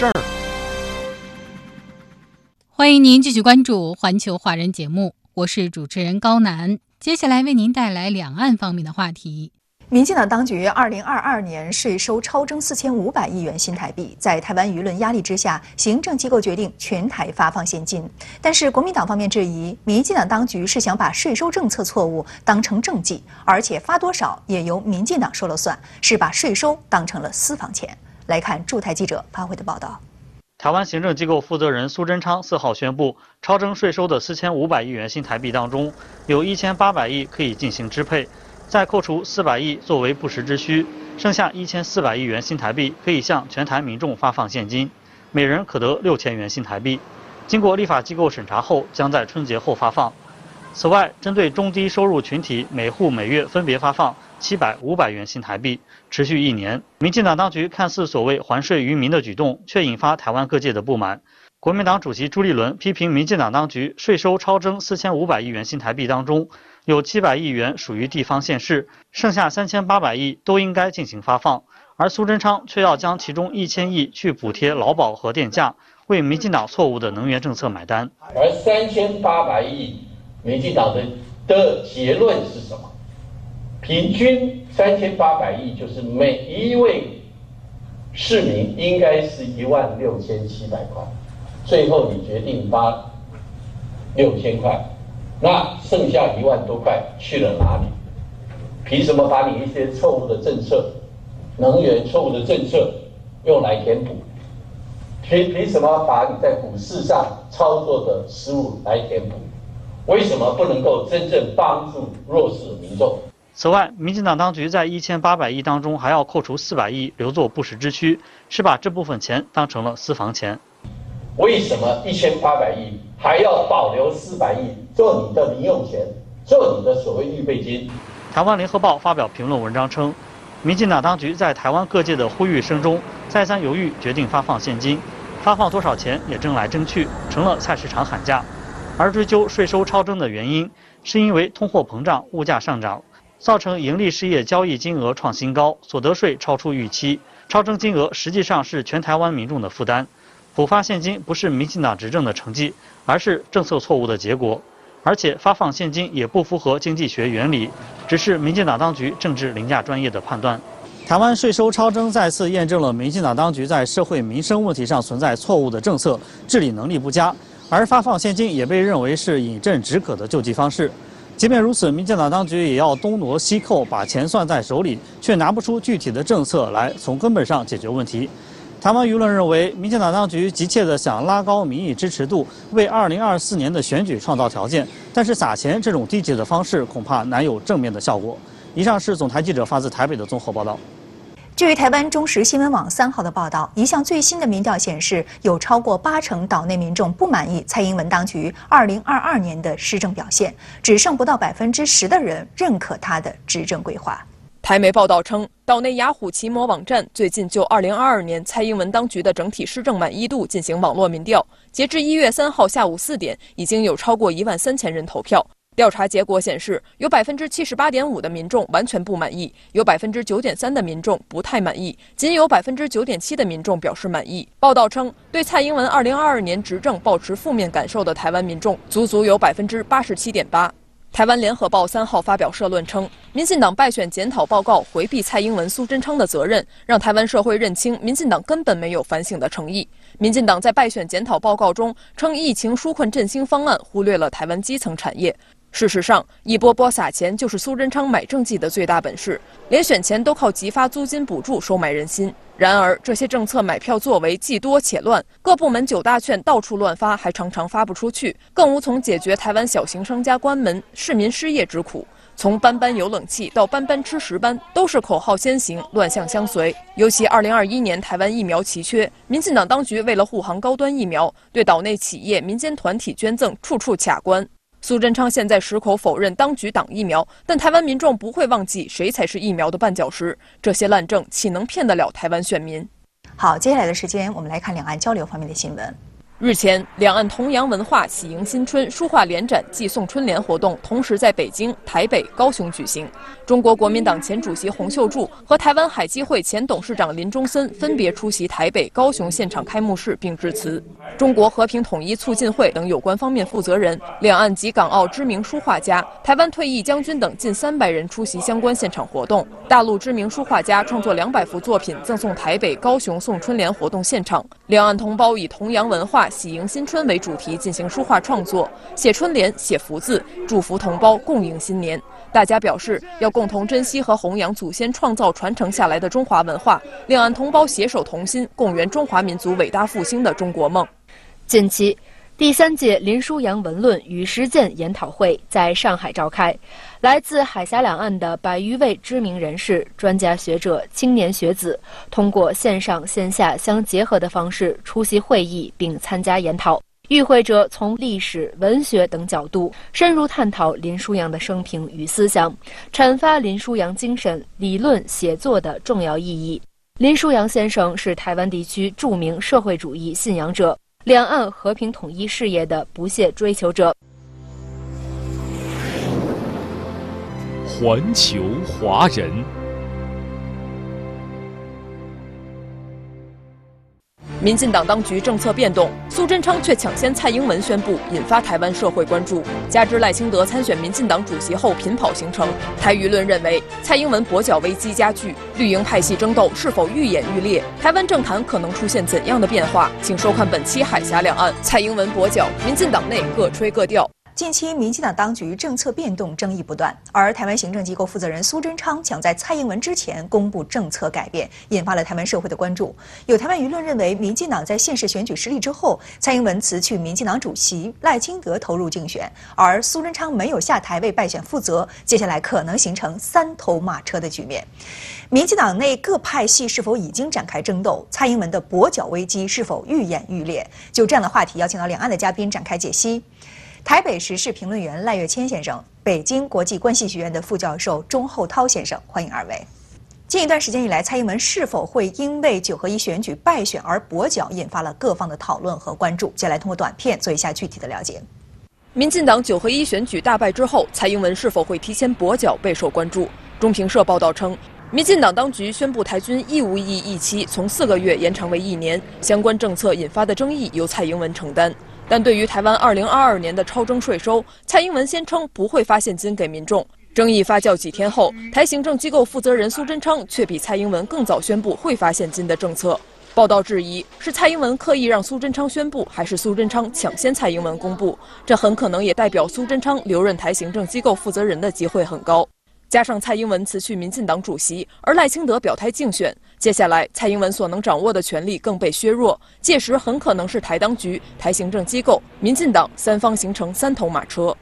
事儿，欢迎您继续关注环球华人节目，我是主持人高楠。接下来为您带来两岸方面的话题。民进党当局二零二二年税收超征四千五百亿元新台币，在台湾舆论压力之下，行政机构决定全台发放现金。但是国民党方面质疑，民进党当局是想把税收政策错误当成政绩，而且发多少也由民进党说了算，是把税收当成了私房钱。来看驻台记者发回的报道。台湾行政机构负责人苏贞昌四号宣布，超征税收的四千五百亿元新台币当中，有一千八百亿可以进行支配，再扣除四百亿作为不时之需，剩下一千四百亿元新台币可以向全台民众发放现金，每人可得六千元新台币。经过立法机构审查后，将在春节后发放。此外，针对中低收入群体，每户每月分别发放。七百五百元新台币，持续一年。民进党当局看似所谓还税于民的举动，却引发台湾各界的不满。国民党主席朱立伦批评民进党当局税收超征四千五百亿元新台币当中，有七百亿元属于地方县市，剩下三千八百亿都应该进行发放。而苏贞昌却要将其中一千亿去补贴劳保和电价，为民进党错误的能源政策买单。而三千八百亿，民进党的的结论是什么？平均三千八百亿，就是每一位市民应该是一万六千七百块。最后你决定发六千块，那剩下一万多块去了哪里？凭什么把你一些错误的政策、能源错误的政策用来填补？凭凭什么把你在股市上操作的失误来填补？为什么不能够真正帮助弱势民众？此外，民进党当局在一千八百亿当中还要扣除四百亿留作不时之需，是把这部分钱当成了私房钱。为什么一千八百亿还要保留四百亿做你的零用钱，做你的所谓预备金？台湾联合报发表评论文章称，民进党当局在台湾各界的呼吁声中，再三犹豫，决定发放现金，发放多少钱也争来争去，成了菜市场喊价。而追究税收超征的原因，是因为通货膨胀、物价上涨。造成盈利事业交易金额创新高，所得税超出预期，超征金额实际上是全台湾民众的负担。补发现金不是民进党执政的成绩，而是政策错误的结果。而且发放现金也不符合经济学原理，只是民进党当局政治凌驾专业的判断。台湾税收超征再次验证了民进党当局在社会民生问题上存在错误的政策，治理能力不佳。而发放现金也被认为是饮鸩止渴的救济方式。即便如此，民进党当局也要东挪西扣，把钱攥在手里，却拿不出具体的政策来从根本上解决问题。台湾舆论认为，民进党当局急切地想拉高民意支持度，为2024年的选举创造条件，但是撒钱这种低级的方式恐怕难有正面的效果。以上是总台记者发自台北的综合报道。据台湾中时新闻网三号的报道，一项最新的民调显示，有超过八成岛内民众不满意蔡英文当局二零二二年的施政表现，只剩不到百分之十的人认可他的执政规划。台媒报道称，岛内雅虎奇摩网站最近就二零二二年蔡英文当局的整体施政满意度进行网络民调，截至一月三号下午四点，已经有超过一万三千人投票。调查结果显示，有百分之七十八点五的民众完全不满意，有百分之九点三的民众不太满意，仅有百分之九点七的民众表示满意。报道称，对蔡英文二零二二年执政保持负面感受的台湾民众，足足有百分之八十七点八。台湾联合报三号发表社论称，民进党败选检讨报告回避蔡英文、苏贞昌的责任，让台湾社会认清民进党根本没有反省的诚意。民进党在败选检讨报告中称，疫情纾困振兴方案忽略了台湾基层产业。事实上，一波波撒钱就是苏贞昌买政绩的最大本事，连选前都靠急发租金补助收买人心。然而，这些政策买票作为既多且乱，各部门九大券到处乱发，还常常发不出去，更无从解决台湾小型商家关门、市民失业之苦。从班班有冷气到班班吃十班，都是口号先行，乱象相随。尤其2021年台湾疫苗奇缺，民进党当局为了护航高端疫苗，对岛内企业、民间团体捐赠处处卡关。苏贞昌现在矢口否认当局挡疫苗，但台湾民众不会忘记谁才是疫苗的绊脚石。这些烂政岂能骗得了台湾选民？好，接下来的时间我们来看两岸交流方面的新闻。日前，两岸同洋文化喜迎新春书画联展暨送春联活动同时在北京、台北、高雄举行。中国国民党前主席洪秀柱和台湾海基会前董事长林中森分别出席台北、高雄现场开幕式并致辞。中国和平统一促进会等有关方面负责人、两岸及港澳知名书画家、台湾退役将军等近三百人出席相关现场活动。大陆知名书画家创作两百幅作品赠送台北、高雄送春联活动现场。两岸同胞以同洋文化。喜迎新春为主题进行书画创作，写春联、写福字，祝福同胞共迎新年。大家表示要共同珍惜和弘扬祖先创造传承下来的中华文化，两岸同胞携手同心，共圆中华民族伟大复兴的中国梦。近期。第三届林书扬文论与实践研讨会在上海召开，来自海峡两岸的百余位知名人士、专家学者、青年学子，通过线上线下相结合的方式出席会议并参加研讨。与会者从历史、文学等角度深入探讨林书扬的生平与思想，阐发林书扬精神、理论写作的重要意义。林书扬先生是台湾地区著名社会主义信仰者。两岸和平统一事业的不懈追求者。环球华人。民进党当局政策变动，苏贞昌却抢先蔡英文宣布，引发台湾社会关注。加之赖清德参选民进党主席后频跑行程，台舆论认为蔡英文跛脚危机加剧，绿营派系争斗是否愈演愈烈？台湾政坛可能出现怎样的变化？请收看本期《海峡两岸》，蔡英文跛脚，民进党内各吹各调。近期，民进党当局政策变动，争议不断。而台湾行政机构负责人苏贞昌抢在蔡英文之前公布政策改变，引发了台湾社会的关注。有台湾舆论认为，民进党在县市选举失利之后，蔡英文辞去民进党主席，赖清德投入竞选，而苏贞昌没有下台为败选负责，接下来可能形成三头马车的局面。民进党内各派系是否已经展开争斗？蔡英文的跛脚危机是否愈演愈烈？就这样的话题，邀请到两岸的嘉宾展开解析。台北时事评论员赖月谦先生，北京国际关系学院的副教授钟厚涛先生，欢迎二位。近一段时间以来，蔡英文是否会因为九合一选举败选而跛脚，引发了各方的讨论和关注。接下来通过短片做一下具体的了解。民进党九合一选举大败之后，蔡英文是否会提前跛脚备受关注。中评社报道称，民进党当局宣布台军义务役役期从四个月延长为一年，相关政策引发的争议由蔡英文承担。但对于台湾2022年的超征税收，蔡英文先称不会发现金给民众。争议发酵几天后，台行政机构负责人苏贞昌却比蔡英文更早宣布会发现金的政策。报道质疑是蔡英文刻意让苏贞昌宣布，还是苏贞昌抢先蔡英文公布？这很可能也代表苏贞昌留任台行政机构负责人的机会很高。加上蔡英文辞去民进党主席，而赖清德表态竞选，接下来蔡英文所能掌握的权力更被削弱，届时很可能是台当局、台行政机构、民进党三方形成三头马车。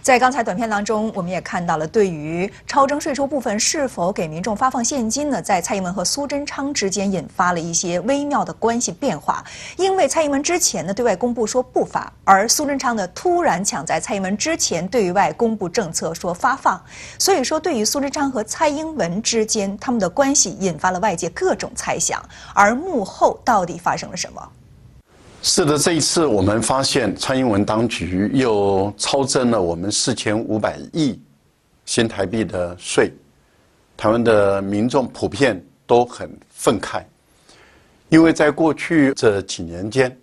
在刚才短片当中，我们也看到了对于超征税收部分是否给民众发放现金呢？在蔡英文和苏贞昌之间引发了一些微妙的关系变化。因为蔡英文之前呢对外公布说不发，而苏贞昌呢突然抢在蔡英文之前对外公布政策说发放，所以说对于苏贞昌和蔡英文之间他们的关系引发了外界各种猜想。而幕后到底发生了什么？是的，这一次我们发现蔡英文当局又超征了我们四千五百亿新台币的税，台湾的民众普遍都很愤慨，因为在过去这几年间，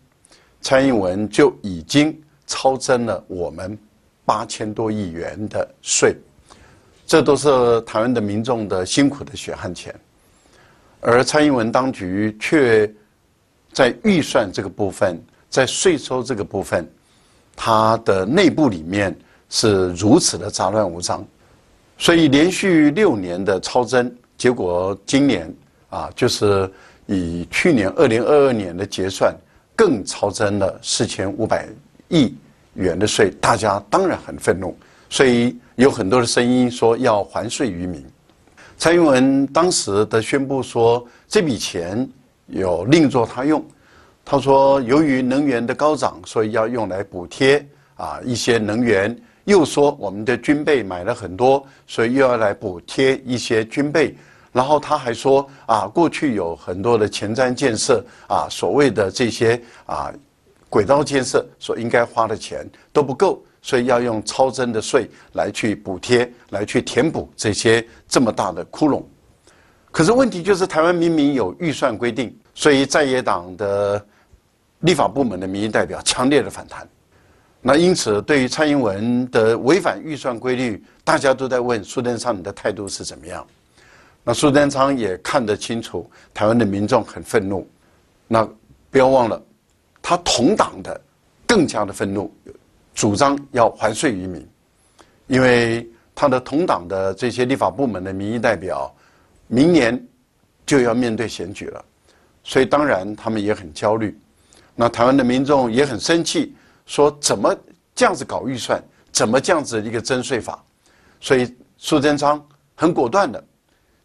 蔡英文就已经超征了我们八千多亿元的税，这都是台湾的民众的辛苦的血汗钱，而蔡英文当局却。在预算这个部分，在税收这个部分，它的内部里面是如此的杂乱无章，所以连续六年的超增，结果今年啊，就是以去年二零二二年的结算更超增了四千五百亿元的税，大家当然很愤怒，所以有很多的声音说要还税于民。蔡英文当时的宣布说，这笔钱有另作他用。他说，由于能源的高涨，所以要用来补贴啊一些能源。又说我们的军备买了很多，所以又要来补贴一些军备。然后他还说啊，过去有很多的前瞻建设啊，所谓的这些啊轨道建设所应该花的钱都不够，所以要用超征的税来去补贴，来去填补这些这么大的窟窿。可是问题就是，台湾明明有预算规定，所以在野党的立法部门的民意代表强烈的反弹。那因此，对于蔡英文的违反预算规律，大家都在问苏贞昌你的态度是怎么样？那苏贞昌也看得清楚，台湾的民众很愤怒。那不要忘了，他同党的更加的愤怒，主张要还税于民，因为他的同党的这些立法部门的民意代表，明年就要面对选举了，所以当然他们也很焦虑。那台湾的民众也很生气。说怎么这样子搞预算？怎么这样子一个征税法？所以苏贞昌很果断的，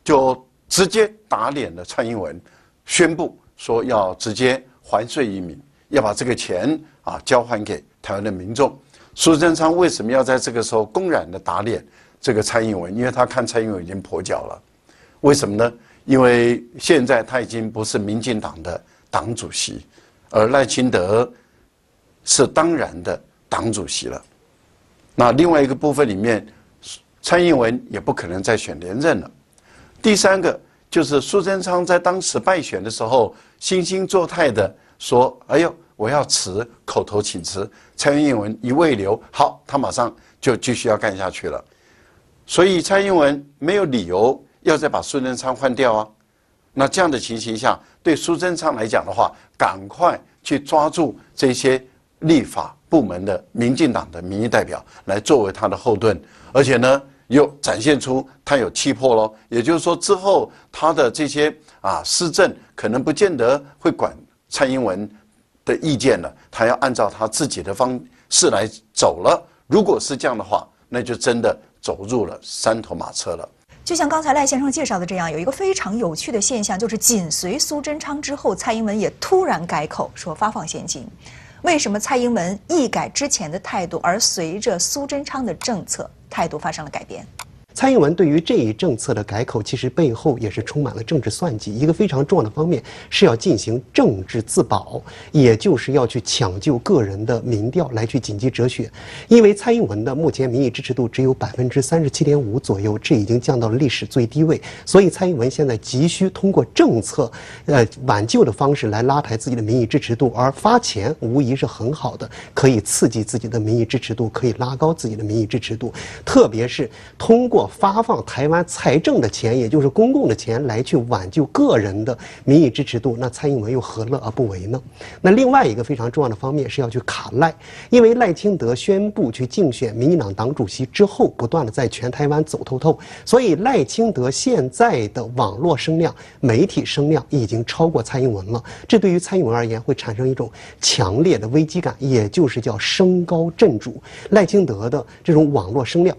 就直接打脸了蔡英文，宣布说要直接还税于民，要把这个钱啊交还给台湾的民众。苏贞昌为什么要在这个时候公然的打脸这个蔡英文？因为他看蔡英文已经跛脚了。为什么呢？因为现在他已经不是民进党的党主席，而赖清德。是当然的党主席了。那另外一个部分里面，蔡英文也不可能再选连任了。第三个就是苏贞昌在当时败选的时候，惺惺作态的说：“哎呦，我要辞，口头请辞。”蔡英文一未留，好，他马上就继续要干下去了。所以蔡英文没有理由要再把苏贞昌换掉啊。那这样的情形下，对苏贞昌来讲的话，赶快去抓住这些。立法部门的民进党的民意代表来作为他的后盾，而且呢，又展现出他有气魄喽。也就是说，之后他的这些啊施政可能不见得会管蔡英文的意见了，他要按照他自己的方式来走了。如果是这样的话，那就真的走入了三头马车了。就像刚才赖先生介绍的这样，有一个非常有趣的现象，就是紧随苏贞昌之后，蔡英文也突然改口说发放现金。为什么蔡英文一改之前的态度，而随着苏贞昌的政策，态度发生了改变？蔡英文对于这一政策的改口，其实背后也是充满了政治算计。一个非常重要的方面是要进行政治自保，也就是要去抢救个人的民调来去紧急哲学。因为蔡英文的目前民意支持度只有百分之三十七点五左右，这已经降到了历史最低位。所以蔡英文现在急需通过政策，呃挽救的方式来拉抬自己的民意支持度，而发钱无疑是很好的，可以刺激自己的民意支持度，可以拉高自己的民意支持度。特别是通过。发放台湾财政的钱，也就是公共的钱，来去挽救个人的民意支持度，那蔡英文又何乐而不为呢？那另外一个非常重要的方面是要去卡赖，因为赖清德宣布去竞选民进党党主席之后，不断的在全台湾走透透，所以赖清德现在的网络声量、媒体声量已经超过蔡英文了。这对于蔡英文而言会产生一种强烈的危机感，也就是叫升高震主。赖清德的这种网络声量。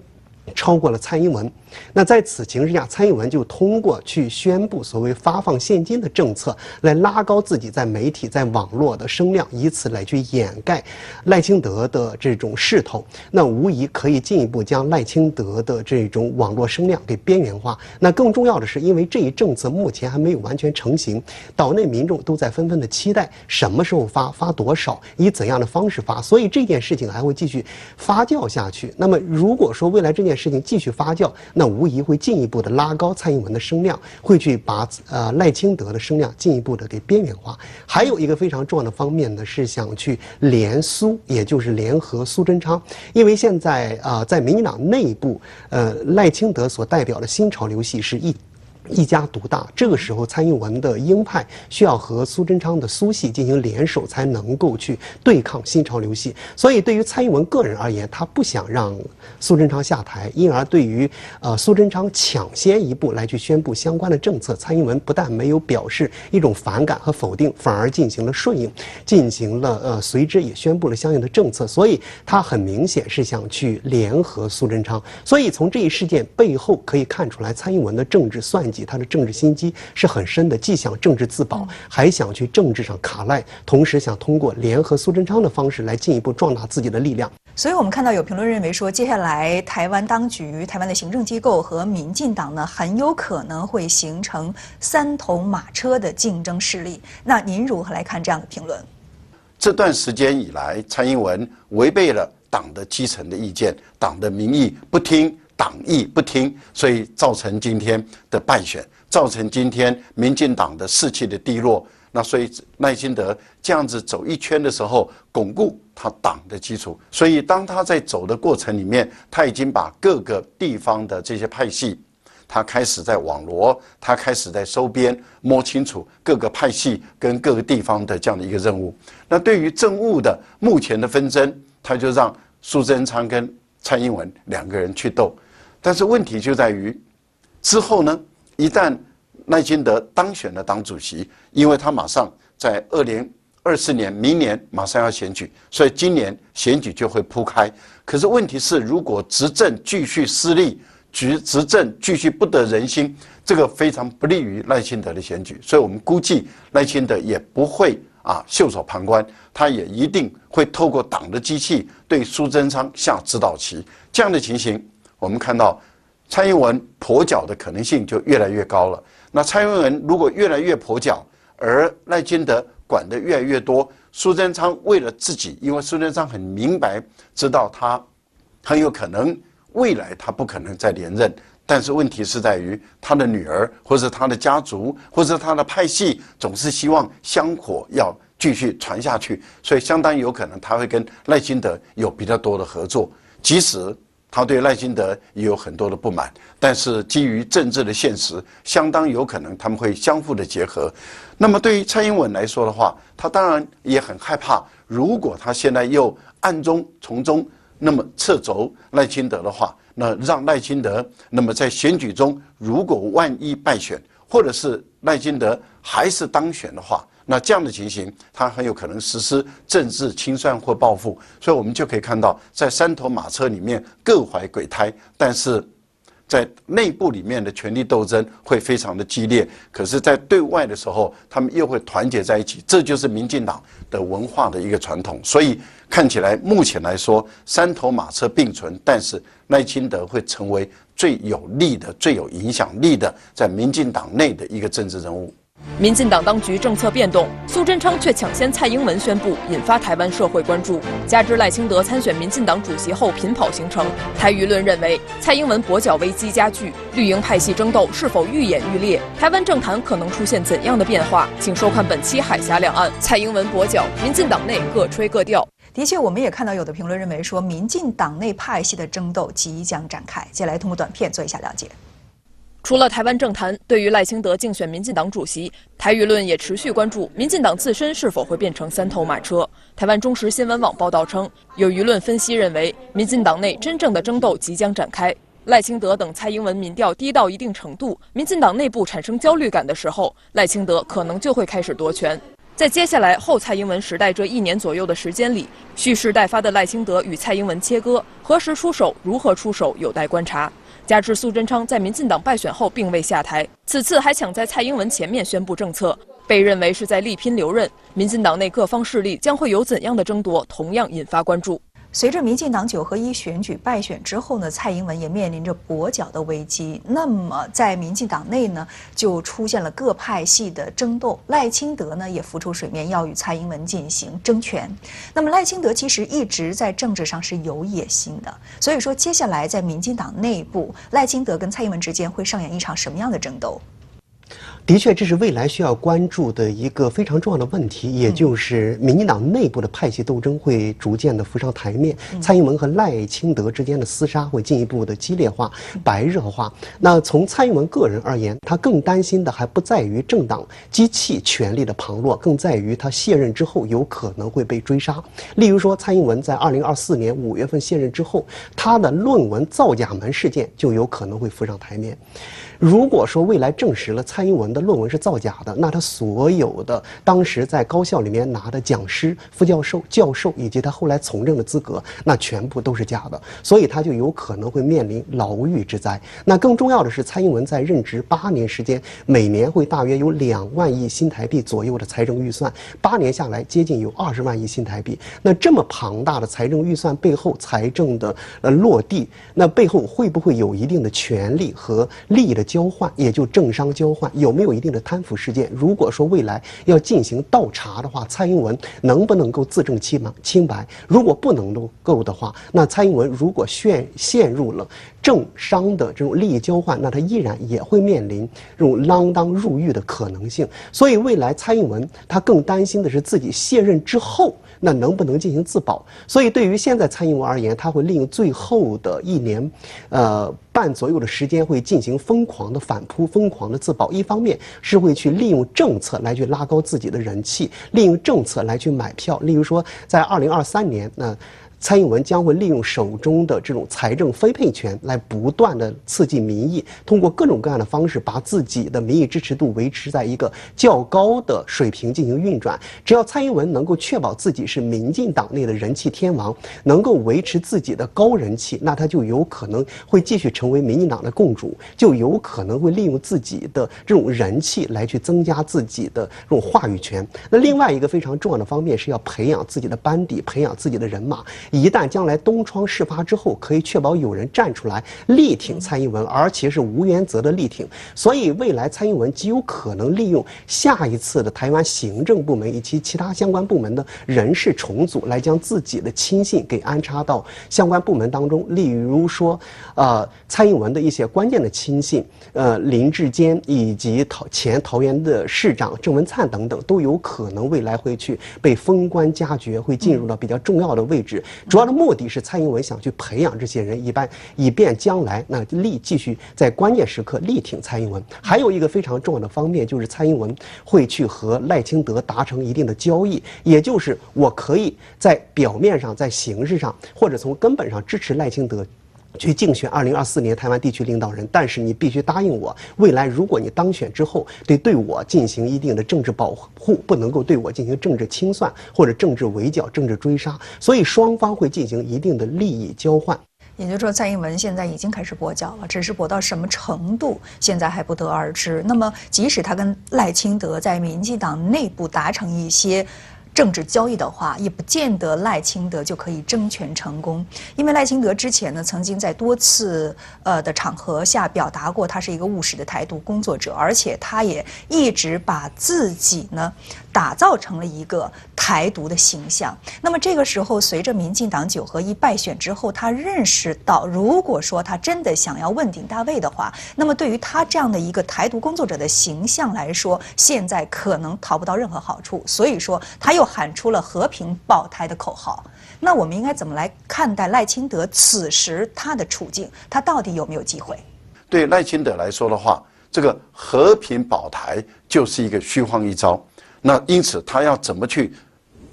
超过了蔡英文。那在此情势下，蔡英文就通过去宣布所谓发放现金的政策，来拉高自己在媒体、在网络的声量，以此来去掩盖赖清德的这种势头。那无疑可以进一步将赖清德的这种网络声量给边缘化。那更重要的是，因为这一政策目前还没有完全成型，岛内民众都在纷纷的期待什么时候发、发多少、以怎样的方式发，所以这件事情还会继续发酵下去。那么，如果说未来这件事情继续发酵，那无疑会进一步的拉高蔡英文的声量，会去把呃赖清德的声量进一步的给边缘化。还有一个非常重要的方面呢，是想去联苏，也就是联合苏贞昌。因为现在啊，在民进党内部，呃，赖清德所代表的新潮流系是一一家独大，这个时候蔡英文的鹰派需要和苏贞昌的苏系进行联手，才能够去对抗新潮流系。所以，对于蔡英文个人而言，他不想让苏贞昌下台，因而对于呃苏贞昌抢先一步来去宣布相关的政策，蔡英文不但没有表示一种反感和否定，反而进行了顺应，进行了呃随之也宣布了相应的政策。所以，他很明显是想去联合苏贞昌。所以，从这一事件背后可以看出来，蔡英文的政治算计。他的政治心机是很深的，既想政治自保，还想去政治上卡赖，同时想通过联合苏贞昌的方式来进一步壮大自己的力量。所以，我们看到有评论认为说，接下来台湾当局、台湾的行政机构和民进党呢，很有可能会形成三头马车的竞争势力。那您如何来看这样的评论？这段时间以来，蔡英文违背了党的基层的意见，党的民意不听。党意不听，所以造成今天的败选，造成今天民进党的士气的低落。那所以赖清德这样子走一圈的时候，巩固他党的基础。所以当他在走的过程里面，他已经把各个地方的这些派系，他开始在网罗，他开始在收编，摸清楚各个派系跟各个地方的这样的一个任务。那对于政务的目前的纷争，他就让苏贞昌跟蔡英文两个人去斗。但是问题就在于，之后呢，一旦赖清德当选了党主席，因为他马上在二零二四年，明年马上要选举，所以今年选举就会铺开。可是问题是，如果执政继续失利，执执政继续不得人心，这个非常不利于赖清德的选举。所以我们估计赖清德也不会啊袖手旁观，他也一定会透过党的机器对苏贞昌下指导棋。这样的情形。我们看到蔡英文跛脚的可能性就越来越高了。那蔡英文如果越来越跛脚，而赖清德管的越来越多，苏贞昌为了自己，因为苏贞昌很明白知道他很有可能未来他不可能再连任，但是问题是在于他的女儿或者他的家族或者他的派系总是希望香火要继续传下去，所以相当有可能他会跟赖清德有比较多的合作，即使。他对赖清德也有很多的不满，但是基于政治的现实，相当有可能他们会相互的结合。那么对于蔡英文来说的话，他当然也很害怕，如果他现在又暗中从中那么掣肘赖清德的话，那让赖清德那么在选举中如果万一败选，或者是赖清德还是当选的话。那这样的情形，他很有可能实施政治清算或报复，所以我们就可以看到，在三头马车里面各怀鬼胎，但是在内部里面的权力斗争会非常的激烈，可是，在对外的时候，他们又会团结在一起，这就是民进党的文化的一个传统。所以看起来，目前来说，三头马车并存，但是赖清德会成为最有利的、最有影响力的在民进党内的一个政治人物。民进党当局政策变动，苏贞昌却抢先蔡英文宣布，引发台湾社会关注。加之赖清德参选民进党主席后频跑行程，台舆论认为蔡英文跛脚危机加剧，绿营派系争斗是否愈演愈烈？台湾政坛可能出现怎样的变化？请收看本期《海峡两岸》。蔡英文跛脚，民进党内各吹各调。的确，我们也看到有的评论认为说，民进党内派系的争斗即将展开。接下来通过短片做一下了解。除了台湾政坛，对于赖清德竞选民进党主席，台舆论也持续关注民进党自身是否会变成三头马车。台湾中时新闻网报道称，有舆论分析认为，民进党内真正的争斗即将展开。赖清德等蔡英文民调低到一定程度，民进党内部产生焦虑感的时候，赖清德可能就会开始夺权。在接下来后蔡英文时代这一年左右的时间里，蓄势待发的赖清德与蔡英文切割，何时出手，如何出手，有待观察。加之苏贞昌在民进党败选后并未下台，此次还抢在蔡英文前面宣布政策，被认为是在力拼留任。民进党内各方势力将会有怎样的争夺，同样引发关注。随着民进党九合一选举败选之后呢，蔡英文也面临着跛脚的危机。那么在民进党内呢，就出现了各派系的争斗。赖清德呢也浮出水面，要与蔡英文进行争权。那么赖清德其实一直在政治上是有野心的，所以说接下来在民进党内部，赖清德跟蔡英文之间会上演一场什么样的争斗？的确，这是未来需要关注的一个非常重要的问题，也就是民进党内部的派系斗争会逐渐的浮上台面，蔡英文和赖清德之间的厮杀会进一步的激烈化、白热化。那从蔡英文个人而言，他更担心的还不在于政党机器权力的旁落，更在于他卸任之后有可能会被追杀。例如说，蔡英文在二零二四年五月份卸任之后，他的论文造假门事件就有可能会浮上台面。如果说未来证实了蔡英文的论文是造假的，那他所有的当时在高校里面拿的讲师、副教授、教授以及他后来从政的资格，那全部都是假的，所以他就有可能会面临牢狱之灾。那更重要的是，蔡英文在任职八年时间，每年会大约有两万亿新台币左右的财政预算，八年下来接近有二十万亿新台币。那这么庞大的财政预算背后，财政的呃落地，那背后会不会有一定的权利和利益的？交换也就政商交换有没有一定的贪腐事件？如果说未来要进行倒查的话，蔡英文能不能够自证清白？清白？如果不能够的话，那蔡英文如果陷陷入了政商的这种利益交换，那他依然也会面临这种锒铛入狱的可能性。所以未来蔡英文他更担心的是自己卸任之后。那能不能进行自保？所以对于现在蔡英文而言，他会利用最后的一年，呃半左右的时间，会进行疯狂的反扑、疯狂的自保。一方面是会去利用政策来去拉高自己的人气，利用政策来去买票。例如说，在二零二三年，那。蔡英文将会利用手中的这种财政分配权来不断的刺激民意，通过各种各样的方式把自己的民意支持度维持在一个较高的水平进行运转。只要蔡英文能够确保自己是民进党内的人气天王，能够维持自己的高人气，那他就有可能会继续成为民进党的共主，就有可能会利用自己的这种人气来去增加自己的这种话语权。那另外一个非常重要的方面是要培养自己的班底，培养自己的人马。一旦将来东窗事发之后，可以确保有人站出来力挺蔡英文，而且是无原则的力挺。所以未来蔡英文极有可能利用下一次的台湾行政部门以及其他相关部门的人事重组，来将自己的亲信给安插到相关部门当中。例如说，呃，蔡英文的一些关键的亲信，呃，林志坚以及桃前桃园的市长郑文灿等等，都有可能未来会去被封官加爵，会进入到比较重要的位置。主要的目的是蔡英文想去培养这些人，一般以便将来那力继续在关键时刻力挺蔡英文。还有一个非常重要的方面就是蔡英文会去和赖清德达成一定的交易，也就是我可以在表面上、在形式上或者从根本上支持赖清德。去竞选二零二四年台湾地区领导人，但是你必须答应我，未来如果你当选之后，得对我进行一定的政治保护，不能够对我进行政治清算或者政治围剿、政治追杀。所以双方会进行一定的利益交换。也就是说，蔡英文现在已经开始跛脚了，只是跛到什么程度，现在还不得而知。那么，即使他跟赖清德在民进党内部达成一些。政治交易的话，也不见得赖清德就可以争权成功，因为赖清德之前呢，曾经在多次呃的场合下表达过，他是一个务实的台独工作者，而且他也一直把自己呢打造成了一个台独的形象。那么这个时候，随着民进党九合一败选之后，他认识到，如果说他真的想要问鼎大位的话，那么对于他这样的一个台独工作者的形象来说，现在可能讨不到任何好处。所以说，他又。喊出了和平保台的口号，那我们应该怎么来看待赖清德此时他的处境？他到底有没有机会？对赖清德来说的话，这个和平保台就是一个虚晃一招。那因此他要怎么去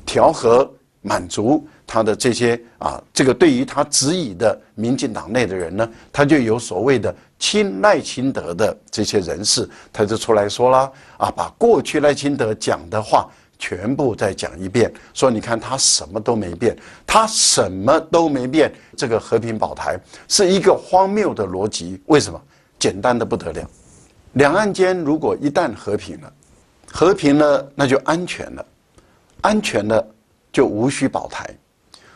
调和、满足他的这些啊？这个对于他质疑的民进党内的人呢，他就有所谓的亲赖清德的这些人士，他就出来说了啊，把过去赖清德讲的话。全部再讲一遍，说你看他什么都没变，他什么都没变。这个和平保台是一个荒谬的逻辑，为什么？简单的不得了。两岸间如果一旦和平了，和平了那就安全了，安全的就无需保台。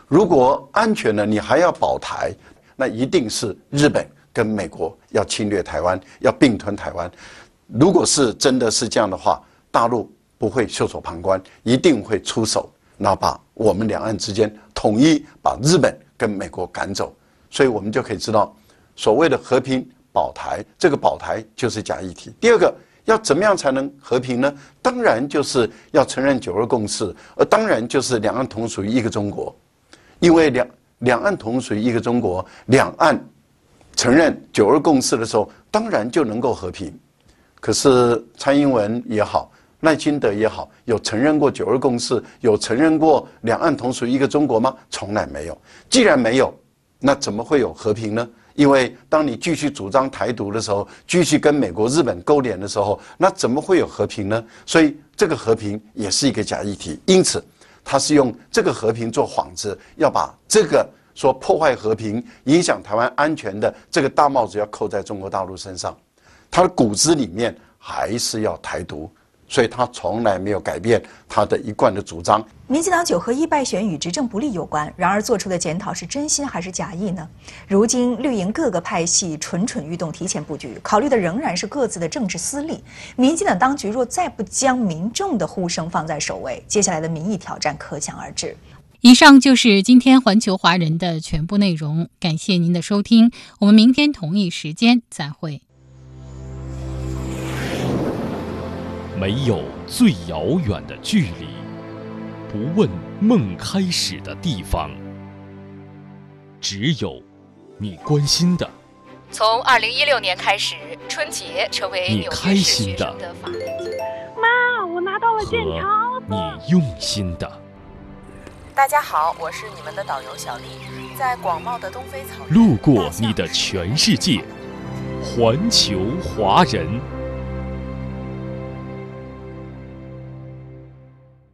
如果安全的你还要保台，那一定是日本跟美国要侵略台湾，要并吞台湾。如果是真的是这样的话，大陆。不会袖手旁观，一定会出手，那把我们两岸之间统一，把日本跟美国赶走。所以我们就可以知道，所谓的和平保台，这个保台就是假议题。第二个，要怎么样才能和平呢？当然就是要承认九二共识，而当然就是两岸同属于一个中国，因为两两岸同属于一个中国，两岸承认九二共识的时候，当然就能够和平。可是蔡英文也好，赖清德也好，有承认过九二共识，有承认过两岸同属于一个中国吗？从来没有。既然没有，那怎么会有和平呢？因为当你继续主张台独的时候，继续跟美国、日本勾连的时候，那怎么会有和平呢？所以这个和平也是一个假议题。因此，他是用这个和平做幌子，要把这个说破坏和平、影响台湾安全的这个大帽子要扣在中国大陆身上。他的骨子里面还是要台独。所以他从来没有改变他的一贯的主张。民进党九合一败选与执政不利有关，然而做出的检讨是真心还是假意呢？如今绿营各个派系蠢蠢欲动，提前布局，考虑的仍然是各自的政治私利。民进党当局若再不将民众的呼声放在首位，接下来的民意挑战可想而知。以上就是今天环球华人的全部内容，感谢您的收听，我们明天同一时间再会。没有最遥远的距离，不问梦开始的地方，只有你关心的。从二零一六年开始，春节成为你开心的。妈，我拿到了健康。你用心的。大家好，我是你们的导游小丽，在广袤的东非草原。路过你的全世界，环球华人。